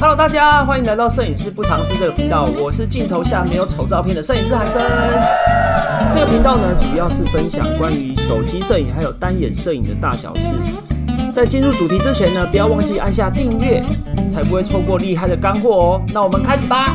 Hello，大家欢迎来到摄影师不尝试这个频道，我是镜头下没有丑照片的摄影师韩生。这个频道呢，主要是分享关于手机摄影还有单眼摄影的大小事。在进入主题之前呢，不要忘记按下订阅，才不会错过厉害的干货哦。那我们开始吧。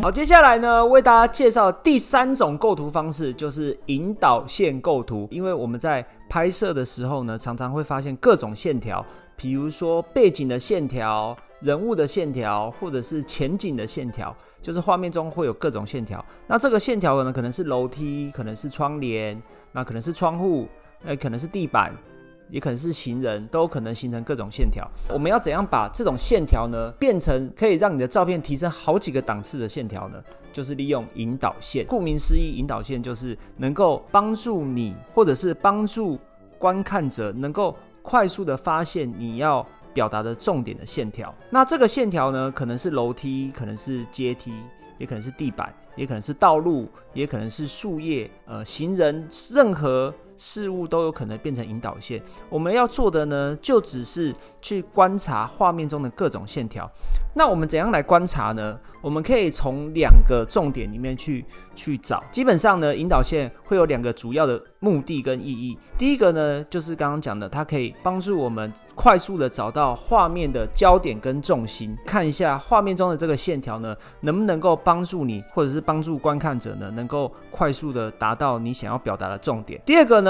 好，接下来呢，为大家介绍第三种构图方式，就是引导线构图。因为我们在拍摄的时候呢，常常会发现各种线条，比如说背景的线条、人物的线条，或者是前景的线条，就是画面中会有各种线条。那这个线条呢，可能是楼梯，可能是窗帘，那可能是窗户，那可能是地板。也可能是行人，都可能形成各种线条。我们要怎样把这种线条呢，变成可以让你的照片提升好几个档次的线条呢？就是利用引导线。顾名思义，引导线就是能够帮助你，或者是帮助观看者，能够快速的发现你要表达的重点的线条。那这个线条呢，可能是楼梯，可能是阶梯，也可能是地板，也可能是道路，也可能是树叶，呃，行人，任何。事物都有可能变成引导线。我们要做的呢，就只是去观察画面中的各种线条。那我们怎样来观察呢？我们可以从两个重点里面去去找。基本上呢，引导线会有两个主要的目的跟意义。第一个呢，就是刚刚讲的，它可以帮助我们快速的找到画面的焦点跟重心，看一下画面中的这个线条呢，能不能够帮助你，或者是帮助观看者呢，能够快速的达到你想要表达的重点。第二个呢？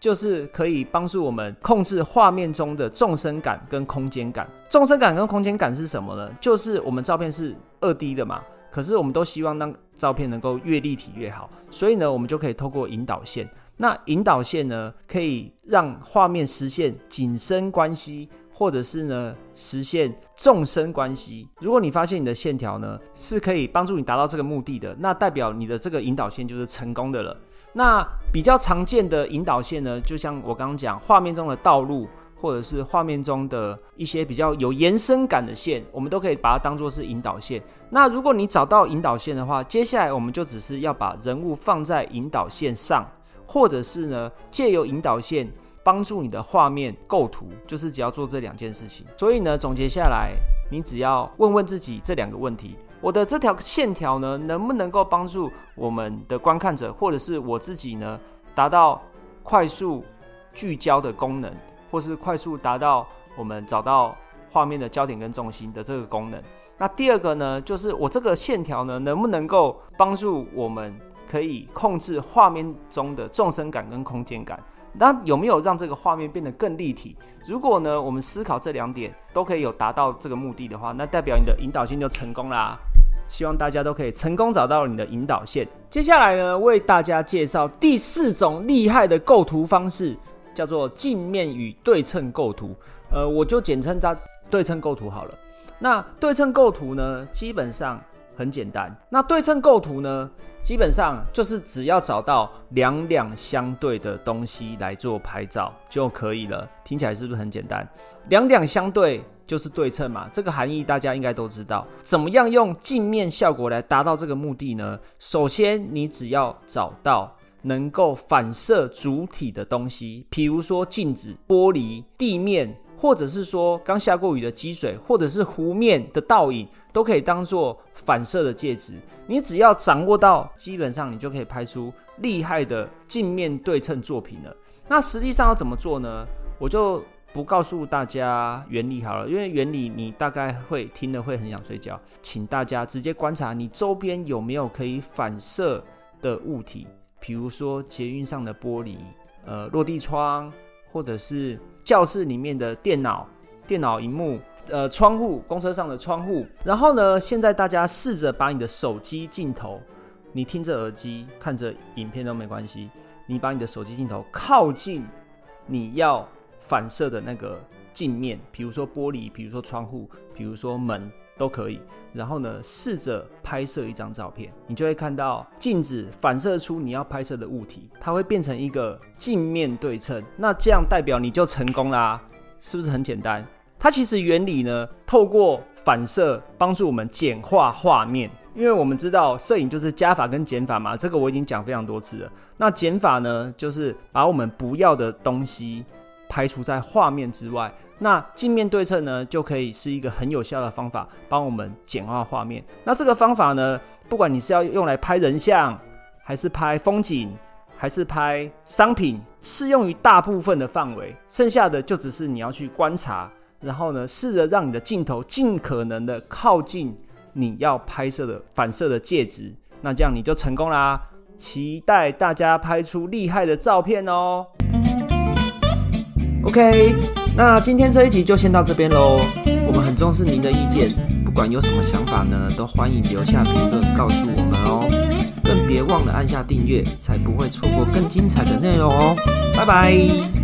就是可以帮助我们控制画面中的纵深感跟空间感。纵深感跟空间感是什么呢？就是我们照片是二 D 的嘛，可是我们都希望让照片能够越立体越好，所以呢，我们就可以透过引导线。那引导线呢，可以让画面实现景深关系，或者是呢实现纵深关系。如果你发现你的线条呢是可以帮助你达到这个目的的，那代表你的这个引导线就是成功的了。那比较常见的引导线呢，就像我刚刚讲，画面中的道路，或者是画面中的一些比较有延伸感的线，我们都可以把它当做是引导线。那如果你找到引导线的话，接下来我们就只是要把人物放在引导线上，或者是呢借由引导线帮助你的画面构图，就是只要做这两件事情。所以呢，总结下来，你只要问问自己这两个问题。我的这条线条呢，能不能够帮助我们的观看者，或者是我自己呢，达到快速聚焦的功能，或是快速达到我们找到画面的焦点跟重心的这个功能？那第二个呢，就是我这个线条呢，能不能够帮助我们可以控制画面中的纵深感跟空间感？那有没有让这个画面变得更立体？如果呢，我们思考这两点都可以有达到这个目的的话，那代表你的引导线就成功啦。希望大家都可以成功找到你的引导线。接下来呢，为大家介绍第四种厉害的构图方式，叫做镜面与对称构图。呃，我就简称它对称构图好了。那对称构图呢，基本上很简单。那对称构图呢，基本上就是只要找到两两相对的东西来做拍照就可以了。听起来是不是很简单？两两相对。就是对称嘛，这个含义大家应该都知道。怎么样用镜面效果来达到这个目的呢？首先，你只要找到能够反射主体的东西，比如说镜子、玻璃、地面，或者是说刚下过雨的积水，或者是湖面的倒影，都可以当做反射的介质。你只要掌握到，基本上你就可以拍出厉害的镜面对称作品了。那实际上要怎么做呢？我就。不告诉大家原理好了，因为原理你大概会听了会很想睡觉。请大家直接观察你周边有没有可以反射的物体，比如说捷运上的玻璃、呃落地窗，或者是教室里面的电脑、电脑荧幕、呃窗户、公车上的窗户。然后呢，现在大家试着把你的手机镜头，你听着耳机看着影片都没关系，你把你的手机镜头靠近你要。反射的那个镜面，比如说玻璃，比如说窗户，比如说门，都可以。然后呢，试着拍摄一张照片，你就会看到镜子反射出你要拍摄的物体，它会变成一个镜面对称。那这样代表你就成功啦，是不是很简单？它其实原理呢，透过反射帮助我们简化画面，因为我们知道摄影就是加法跟减法嘛，这个我已经讲非常多次了。那减法呢，就是把我们不要的东西。排除在画面之外。那镜面对称呢，就可以是一个很有效的方法，帮我们简化画面。那这个方法呢，不管你是要用来拍人像，还是拍风景，还是拍商品，适用于大部分的范围。剩下的就只是你要去观察，然后呢，试着让你的镜头尽可能的靠近你要拍摄的反射的介质。那这样你就成功啦！期待大家拍出厉害的照片哦。OK，那今天这一集就先到这边喽。我们很重视您的意见，不管有什么想法呢，都欢迎留下评论告诉我们哦。更别忘了按下订阅，才不会错过更精彩的内容哦。拜拜。